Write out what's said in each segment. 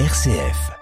RCF.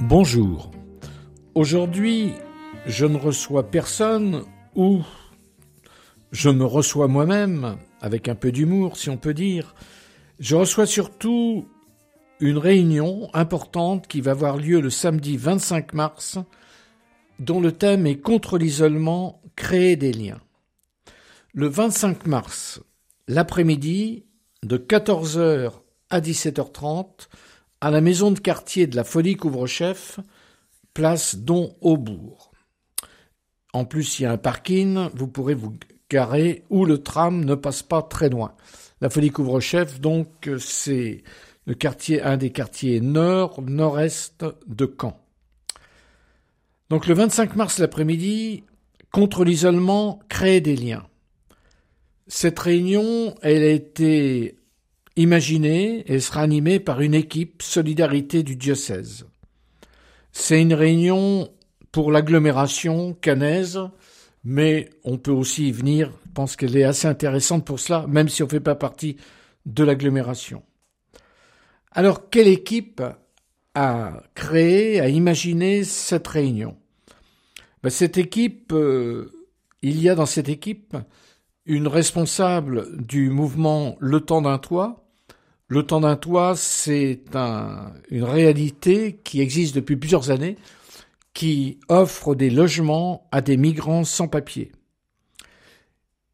Bonjour. Aujourd'hui, je ne reçois personne ou je me reçois moi-même, avec un peu d'humour si on peut dire. Je reçois surtout une réunion importante qui va avoir lieu le samedi 25 mars, dont le thème est contre l'isolement, créer des liens. Le 25 mars, l'après-midi, de 14h à 17h30, à la maison de quartier de la Folie Couvre-Chef, place Don Aubourg. En plus, il y a un parking, vous pourrez vous garer où le tram ne passe pas très loin. La Folie Couvre-Chef, donc, c'est un des quartiers nord, nord-est de Caen. Donc le 25 mars l'après-midi, contre l'isolement, créer des liens. Cette réunion, elle a été imaginée et sera animée par une équipe Solidarité du diocèse. C'est une réunion pour l'agglomération canaise, mais on peut aussi y venir. Je pense qu'elle est assez intéressante pour cela, même si on ne fait pas partie de l'agglomération. Alors, quelle équipe a créé, a imaginé cette réunion? Ben, Cette équipe, euh, il y a dans cette équipe une responsable du mouvement Le Temps d'un Toit. Le Temps d'un Toit, c'est une réalité qui existe depuis plusieurs années, qui offre des logements à des migrants sans papier.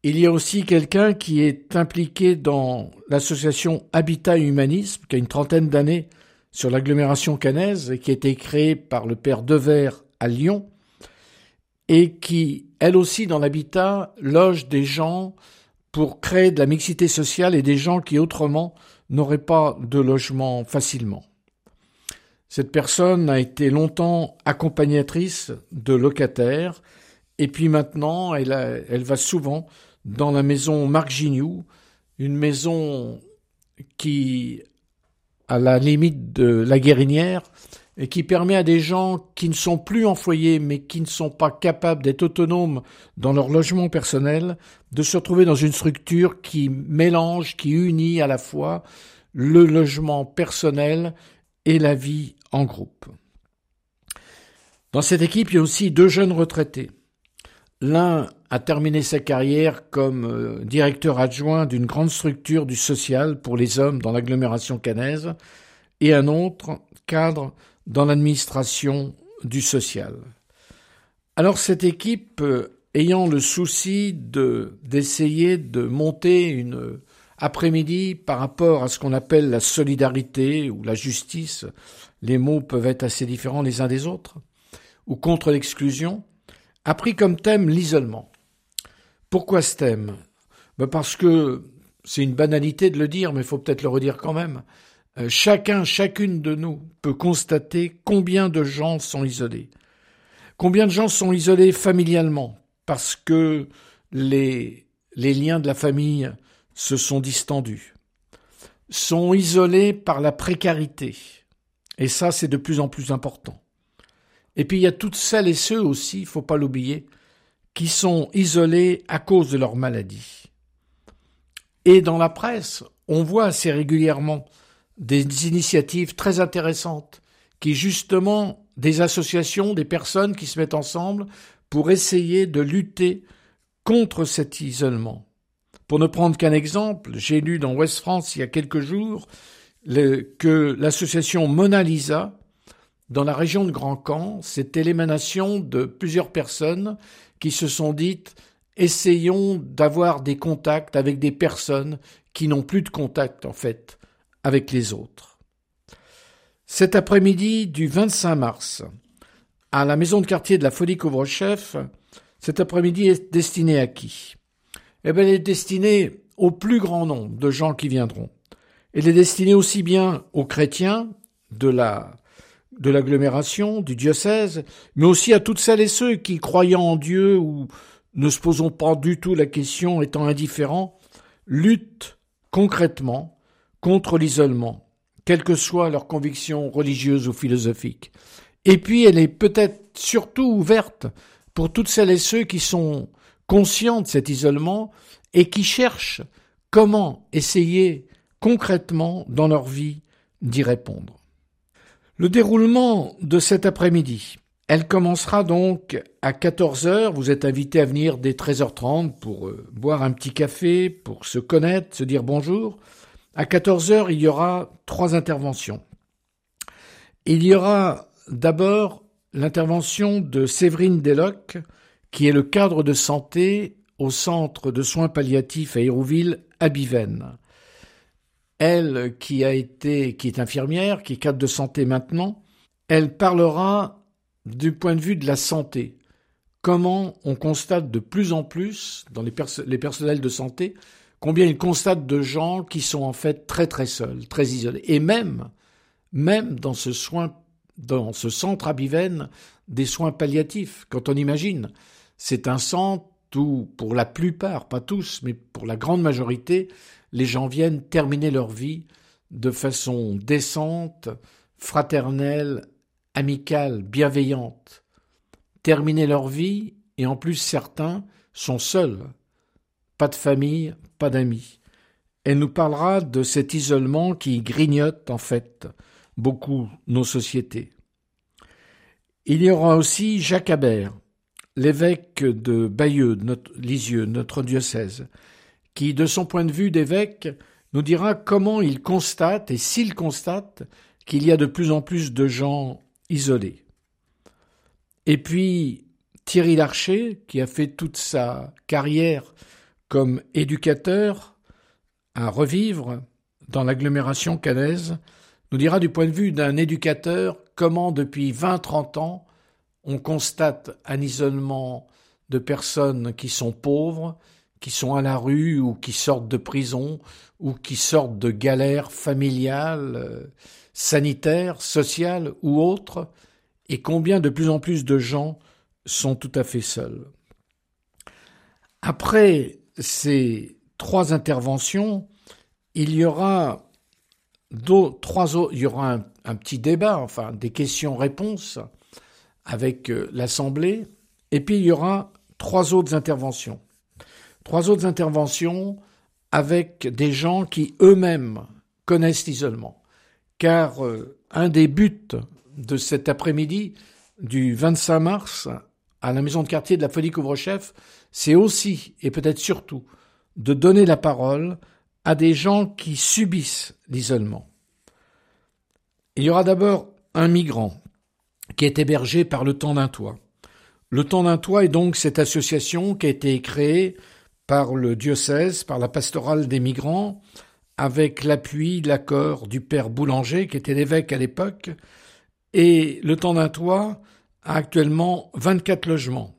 Il y a aussi quelqu'un qui est impliqué dans l'association Habitat Humanisme, qui a une trentaine d'années sur l'agglomération canaise et qui a été créée par le père Devers à Lyon et qui, elle aussi, dans l'habitat, loge des gens pour créer de la mixité sociale et des gens qui autrement n'auraient pas de logement facilement. Cette personne a été longtemps accompagnatrice de locataires et puis maintenant elle va souvent dans la maison Marc Gignoux, une maison qui, à la limite de la guérinière, et qui permet à des gens qui ne sont plus en foyer mais qui ne sont pas capables d'être autonomes dans leur logement personnel, de se retrouver dans une structure qui mélange, qui unit à la fois le logement personnel et la vie en groupe. Dans cette équipe, il y a aussi deux jeunes retraités. L'un a terminé sa carrière comme euh, directeur adjoint d'une grande structure du social pour les hommes dans l'agglomération canaise et un autre cadre dans l'administration du social. Alors cette équipe, euh, ayant le souci de d'essayer de monter une après-midi par rapport à ce qu'on appelle la solidarité ou la justice, les mots peuvent être assez différents les uns des autres, ou contre l'exclusion, a pris comme thème l'isolement. Pourquoi ce thème? Ben Parce que c'est une banalité de le dire, mais il faut peut-être le redire quand même. Euh, chacun, chacune de nous peut constater combien de gens sont isolés. Combien de gens sont isolés familialement parce que les, liens de la famille se sont distendus, sont isolés par la précarité. Et ça, c'est de plus en plus important. Et puis il y a toutes celles et ceux aussi, il faut pas l'oublier, qui sont isolés à cause de leur maladie. Et dans la presse, on voit assez régulièrement des initiatives très intéressantes qui justement des associations, des personnes qui se mettent ensemble pour essayer de lutter contre cet isolement. Pour ne prendre qu'un exemple, j'ai lu dans West France il y a quelques jours que l'association Mona Lisa dans la région de Grand Camp, c'était l'émanation de plusieurs personnes qui se sont dites essayons d'avoir des contacts avec des personnes qui n'ont plus de contact en fait avec les autres. Cet après-midi du 25 mars, à la maison de quartier de la Folie Couvre-Chef, cet après-midi est destiné à qui? Eh bien, elle est destinée au plus grand nombre de gens qui viendront. Elle est destinée aussi bien aux chrétiens de la de l'agglomération, du diocèse, mais aussi à toutes celles et ceux qui, croyant en Dieu ou ne se posant pas du tout la question, étant indifférents, luttent concrètement contre l'isolement, quelles que soient leurs convictions religieuses ou philosophiques. Et puis elle est peut-être surtout ouverte pour toutes celles et ceux qui sont conscients de cet isolement et qui cherchent comment essayer concrètement dans leur vie d'y répondre. Le déroulement de cet après-midi, elle commencera donc à 14h. Vous êtes invité à venir dès 13h30 pour euh, boire un petit café, pour se connaître, se dire bonjour. À 14h, il y aura trois interventions. Il y aura d'abord l'intervention de Séverine Deloc, qui est le cadre de santé au centre de soins palliatifs à Hérouville, à Biven. Elle, qui a été, qui est infirmière, qui est cadre de santé maintenant, elle parlera du point de vue de la santé. Comment on constate de plus en plus dans les, personnels de santé combien ils constatent de gens qui sont en fait très très seuls, très isolés. Et même, même dans ce soin, dans ce centre à des soins palliatifs, quand on imagine, c'est un centre où, pour la plupart, pas tous, mais pour la grande majorité, les gens viennent terminer leur vie de façon décente, fraternelle, amicale, bienveillante. Terminer leur vie, et en plus certains sont seuls. Pas de famille, pas d'amis. Elle nous parlera de cet isolement qui grignote en fait beaucoup nos sociétés. Il y aura aussi Jacques Habert, l'évêque de Bayeux, Lisieux, notre diocèse, qui, de son point de vue d'évêque, nous dira comment il constate, et s'il constate, qu'il y a de plus en plus de gens isolés. Et puis Thierry Larcher, qui a fait toute sa carrière comme éducateur à revivre dans l'agglomération canaise, nous dira du point de vue d'un éducateur comment depuis 20-30 ans on constate un isolement de personnes qui sont pauvres, qui sont à la rue ou qui sortent de prison ou qui sortent de galères familiales, euh, sanitaires, sociales ou autres, et combien de plus en plus de gens sont tout à fait seuls. Après ces trois interventions, il y aura trois autres, il y aura un, un petit débat, enfin des questions-réponses avec euh, l'Assemblée, et puis il y aura trois autres interventions. Trois autres interventions avec des gens qui eux-mêmes connaissent l'isolement. Car euh, un des buts de cet après-midi du 25 mars à la maison de quartier de la Folie Couvre-Chef, c'est aussi, et peut-être surtout, de donner la parole à des gens qui subissent l'isolement. Il y aura d'abord un migrant qui est hébergé par le temps d'un toit. Le temps d'un toit est donc cette association qui a été créée par le diocèse, par la pastorale des migrants, avec l'appui, l'accord du père Boulanger, qui était l'évêque à l'époque, et le temps d'un toit a actuellement 24 logements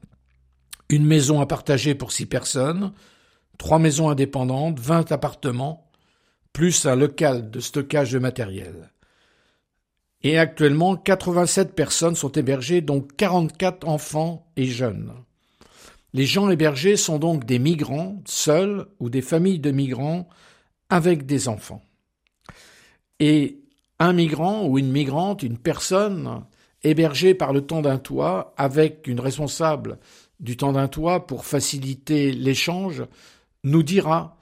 une maison à partager pour six personnes, trois maisons indépendantes, vingt appartements, plus un local de stockage de matériel. Et actuellement, 87 personnes sont hébergées, dont 44 enfants et jeunes. Les gens hébergés sont donc des migrants seuls ou des familles de migrants avec des enfants. Et un migrant ou une migrante, une personne hébergée par le temps d'un toit avec une responsable du temps d'un toit pour faciliter l'échange, nous dira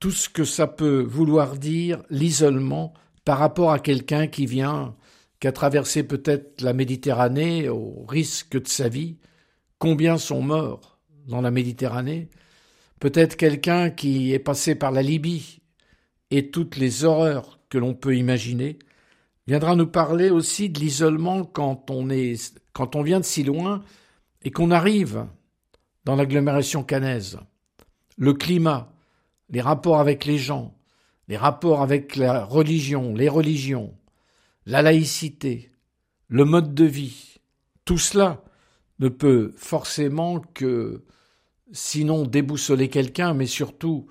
tout ce que ça peut vouloir dire l'isolement par rapport à quelqu'un qui vient, qui a traversé peut-être la Méditerranée au risque de sa vie. Combien sont morts dans la Méditerranée. Peut-être quelqu'un qui est passé par la Libye et toutes les horreurs que l'on peut imaginer viendra nous parler aussi de l'isolement quand on est quand on vient de si loin et qu'on arrive dans l'agglomération canaise, le climat, les rapports avec les gens, les rapports avec la religion, les religions, la laïcité, le mode de vie, tout cela ne peut forcément que, sinon déboussoler quelqu'un, mais surtout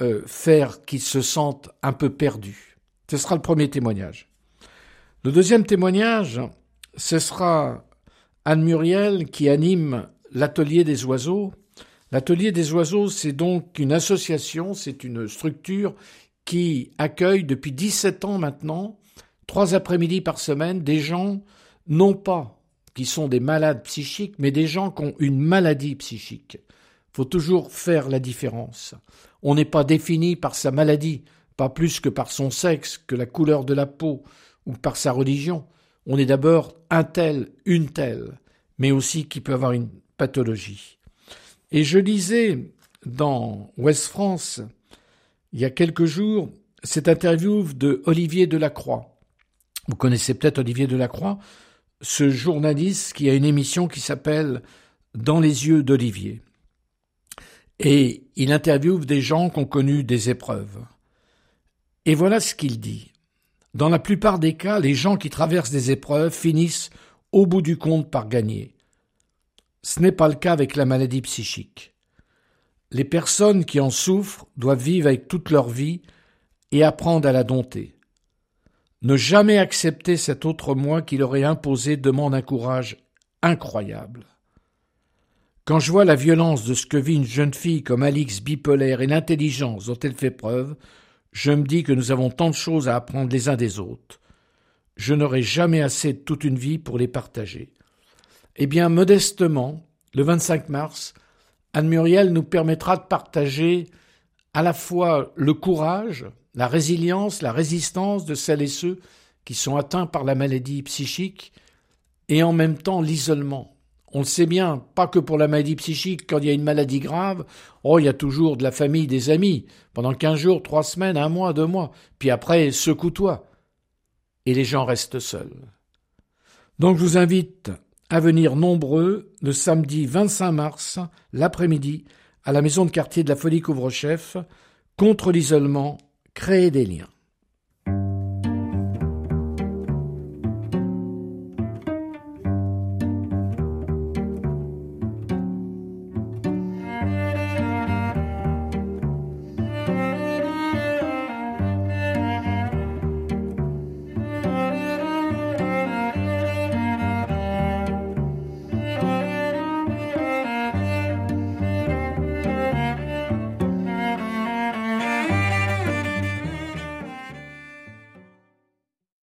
euh, faire qu'il se sente un peu perdu. Ce sera le premier témoignage. Le deuxième témoignage, ce sera Anne Muriel qui anime l'atelier des oiseaux. L'atelier des oiseaux, c'est donc une association, c'est une structure qui accueille depuis 17 ans maintenant, trois après-midi par semaine, des gens non pas qui sont des malades psychiques, mais des gens qui ont une maladie psychique. Faut toujours faire la différence. On n'est pas défini par sa maladie, pas plus que par son sexe, que la couleur de la peau ou par sa religion. On est d'abord un tel, une telle, mais aussi qui peut avoir une pathologie. Et je lisais dans Ouest France, il y a quelques jours, cette interview de Olivier Delacroix. Vous connaissez peut-être Olivier Delacroix, ce journaliste qui a une émission qui s'appelle Dans les yeux d'Olivier. Et il interviewe des gens qui ont connu des épreuves. Et voilà ce qu'il dit. Dans la plupart des cas, les gens qui traversent des épreuves finissent au bout du compte par gagner. Ce n'est pas le cas avec la maladie psychique. Les personnes qui en souffrent doivent vivre avec toute leur vie et apprendre à la dompter. Ne jamais accepter cet autre moi qui leur est imposé demande un courage incroyable. Quand je vois la violence de ce que vit une jeune fille comme Alix bipolaire et l'intelligence dont elle fait preuve, je me dis que nous avons tant de choses à apprendre les uns des autres. Je n'aurai jamais assez de toute une vie pour les partager. Eh bien, modestement, le 25 mars, Anne Muriel nous permettra de partager à la fois le courage, la résilience, la résistance de celles et ceux qui sont atteints par la maladie psychique, et en même temps l'isolement. On le sait bien, pas que pour la maladie psychique, quand il y a une maladie grave, oh, il y a toujours de la famille, des amis, pendant quinze jours, trois semaines, un mois, deux mois, puis après, secoue-toi. Et les gens restent seuls. Donc je vous invite à venir nombreux le samedi 25 mars, l'après-midi, à la maison de quartier de la Folie Couvre-Chef, contre l'isolement, créer des liens.